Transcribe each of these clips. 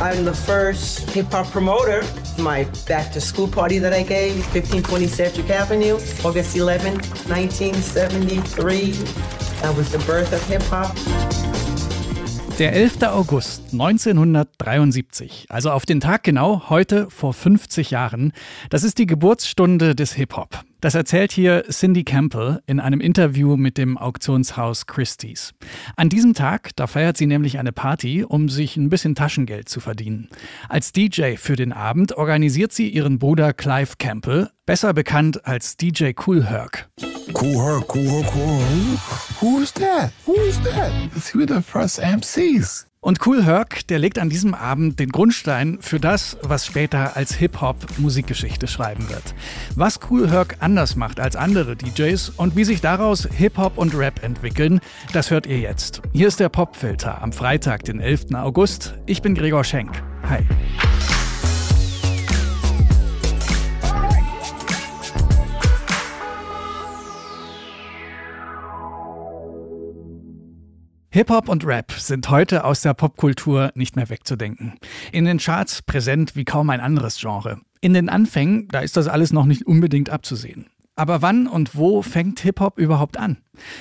I'm the first hip hop promoter. My back to school party that I gave, 1520 Cedric Avenue, August 11, 1973. That was the birth of hip hop. Der 11. August 1973, also auf den Tag genau, heute vor 50 Jahren, das ist die Geburtsstunde des Hip-Hop. Das erzählt hier Cindy Campbell in einem Interview mit dem Auktionshaus Christie's. An diesem Tag, da feiert sie nämlich eine Party, um sich ein bisschen Taschengeld zu verdienen. Als DJ für den Abend organisiert sie ihren Bruder Clive Campbell, besser bekannt als DJ Cool Herc. Cool Herc, Cool Herc, Cool Herc. Who's that? Who's that? See the first MCs. Und Cool Herc, der legt an diesem Abend den Grundstein für das, was später als Hip-Hop Musikgeschichte schreiben wird. Was Cool Herc anders macht als andere DJs und wie sich daraus Hip-Hop und Rap entwickeln, das hört ihr jetzt. Hier ist der Popfilter am Freitag, den 11. August. Ich bin Gregor Schenk. Hi. Hip-Hop und Rap sind heute aus der Popkultur nicht mehr wegzudenken. In den Charts präsent wie kaum ein anderes Genre. In den Anfängen, da ist das alles noch nicht unbedingt abzusehen. Aber wann und wo fängt Hip-Hop überhaupt an?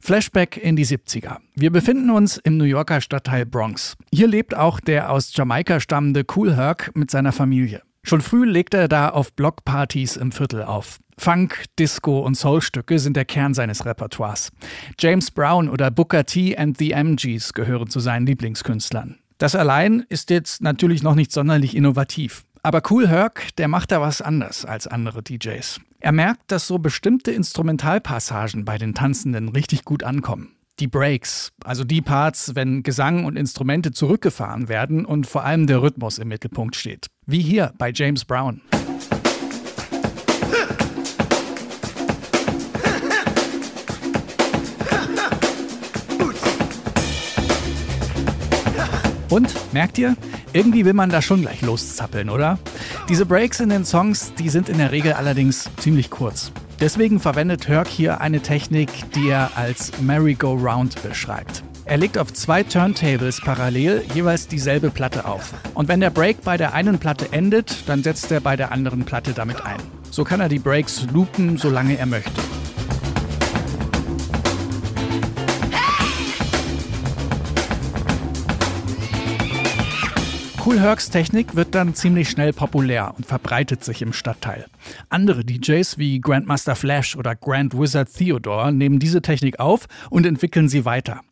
Flashback in die 70er. Wir befinden uns im New Yorker Stadtteil Bronx. Hier lebt auch der aus Jamaika stammende Cool Herc mit seiner Familie. Schon früh legt er da auf Blockpartys im Viertel auf. Funk, Disco und Soulstücke sind der Kern seines Repertoires. James Brown oder Booker T and the MGs gehören zu seinen Lieblingskünstlern. Das allein ist jetzt natürlich noch nicht sonderlich innovativ. Aber Cool Herc, der macht da was anders als andere DJs. Er merkt, dass so bestimmte Instrumentalpassagen bei den Tanzenden richtig gut ankommen. Die Breaks, also die Parts, wenn Gesang und Instrumente zurückgefahren werden und vor allem der Rhythmus im Mittelpunkt steht. Wie hier bei James Brown. Und, merkt ihr, irgendwie will man da schon gleich loszappeln, oder? Diese Breaks in den Songs, die sind in der Regel allerdings ziemlich kurz. Deswegen verwendet Herc hier eine Technik, die er als Merry-Go-Round beschreibt. Er legt auf zwei Turntables parallel jeweils dieselbe Platte auf. Und wenn der Break bei der einen Platte endet, dann setzt er bei der anderen Platte damit ein. So kann er die Breaks loopen, solange er möchte. Cool Hercs Technik wird dann ziemlich schnell populär und verbreitet sich im Stadtteil. Andere DJs wie Grandmaster Flash oder Grand Wizard Theodore nehmen diese Technik auf und entwickeln sie weiter.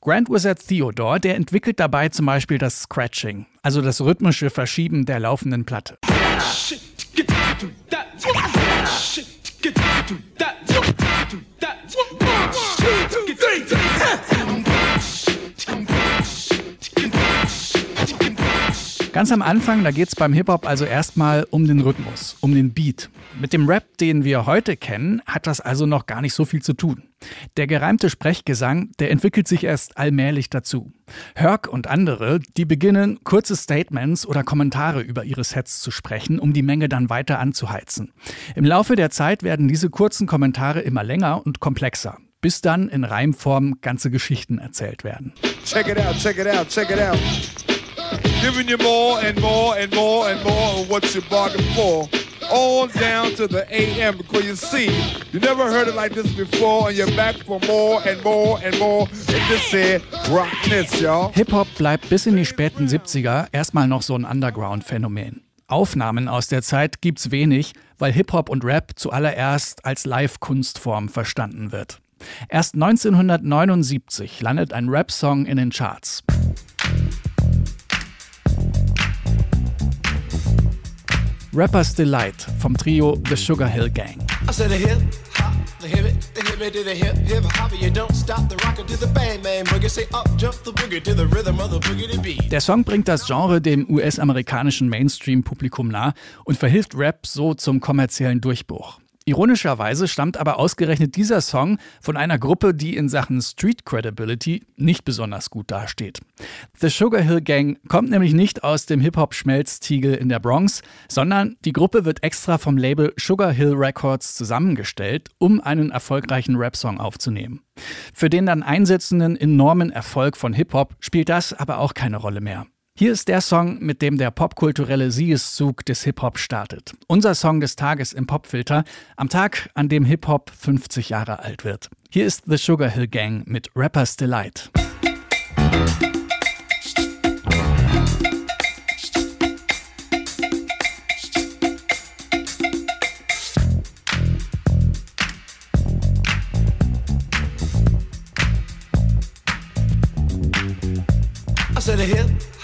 Grand Wizard Theodore, der entwickelt dabei zum Beispiel das Scratching, also das rhythmische Verschieben der laufenden Platte. Ganz am Anfang, da geht es beim Hip-Hop also erstmal um den Rhythmus, um den Beat. Mit dem Rap, den wir heute kennen, hat das also noch gar nicht so viel zu tun. Der gereimte Sprechgesang, der entwickelt sich erst allmählich dazu. Herc und andere, die beginnen, kurze Statements oder Kommentare über ihre Sets zu sprechen, um die Menge dann weiter anzuheizen. Im Laufe der Zeit werden diese kurzen Kommentare immer länger und komplexer bis dann in Reimform ganze Geschichten erzählt werden. Check it out, check it out, check it out giving you more and more and more and more of what you bargained for. All down to the AM because you see, you never heard it like this before and you're back for more and more and more. And just said, rock this, y'all. Hip-Hop bleibt bis in die späten 70er erstmal noch so ein Underground-Phänomen. Aufnahmen aus der Zeit gibt's wenig, weil Hip-Hop und Rap zuallererst als Live-Kunstform verstanden wird. Erst 1979 landet ein Rap-Song in den Charts. Rapper's Delight vom Trio The Sugar Hill Gang. Der Song bringt das Genre dem US-amerikanischen Mainstream-Publikum nah und verhilft Rap so zum kommerziellen Durchbruch. Ironischerweise stammt aber ausgerechnet dieser Song von einer Gruppe, die in Sachen Street Credibility nicht besonders gut dasteht. The Sugar Hill Gang kommt nämlich nicht aus dem Hip-Hop-Schmelztiegel in der Bronx, sondern die Gruppe wird extra vom Label Sugar Hill Records zusammengestellt, um einen erfolgreichen Rap-Song aufzunehmen. Für den dann einsetzenden enormen Erfolg von Hip-Hop spielt das aber auch keine Rolle mehr. Hier ist der Song, mit dem der popkulturelle Siegeszug des Hip-Hop startet. Unser Song des Tages im Popfilter, am Tag, an dem Hip-Hop 50 Jahre alt wird. Hier ist The Sugar Hill Gang mit Rapper's Delight. to the hip hop,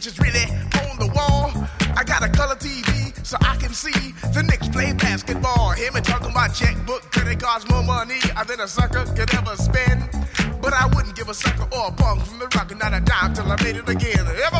which is really on the wall. I got a color TV so I can see the Knicks play basketball. Hear me talking about checkbook, credit cards, more money than a sucker could ever spend. But I wouldn't give a sucker or a punk from the rock, and not a dime till I made it again. Everybody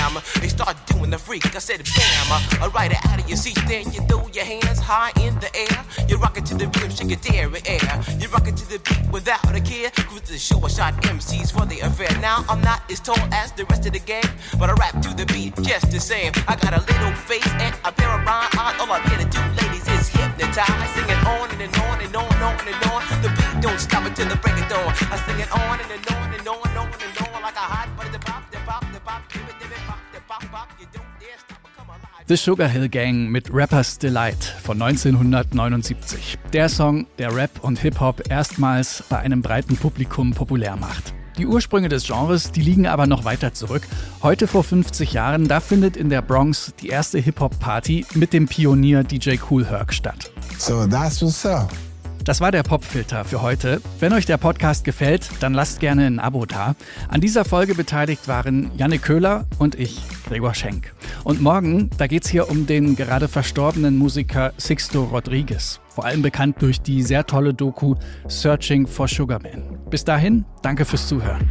damn, they start doing the freak. I said bam, uh, right out of your seat. Then you throw your hands high in the air. You rock it to the rhythm, shake your dairy air. You rock it to the beat without a care. Cruise the show, I shot MCs for the affair. Now I'm not as tall as the rest of the gang, but I rap to the beat just the same. I got a little face and a pair of rhyme eyes. All I'm here to do, ladies, is hypnotize. Singing on and, and on and on and on and on. The beat don't stop until the break of dawn. I sing it on and, and on and on The Sugar Hill Gang mit Rapper's Delight von 1979. Der Song, der Rap und Hip-Hop erstmals bei einem breiten Publikum populär macht. Die Ursprünge des Genres, die liegen aber noch weiter zurück. Heute vor 50 Jahren, da findet in der Bronx die erste Hip-Hop-Party mit dem Pionier DJ Cool Herc statt. So that's what's up. Das war der Popfilter für heute. Wenn euch der Podcast gefällt, dann lasst gerne ein Abo da. An dieser Folge beteiligt waren Janne Köhler und ich, Gregor Schenk. Und morgen, da geht's hier um den gerade verstorbenen Musiker Sixto Rodriguez. Vor allem bekannt durch die sehr tolle Doku Searching for Sugar Man. Bis dahin, danke fürs Zuhören.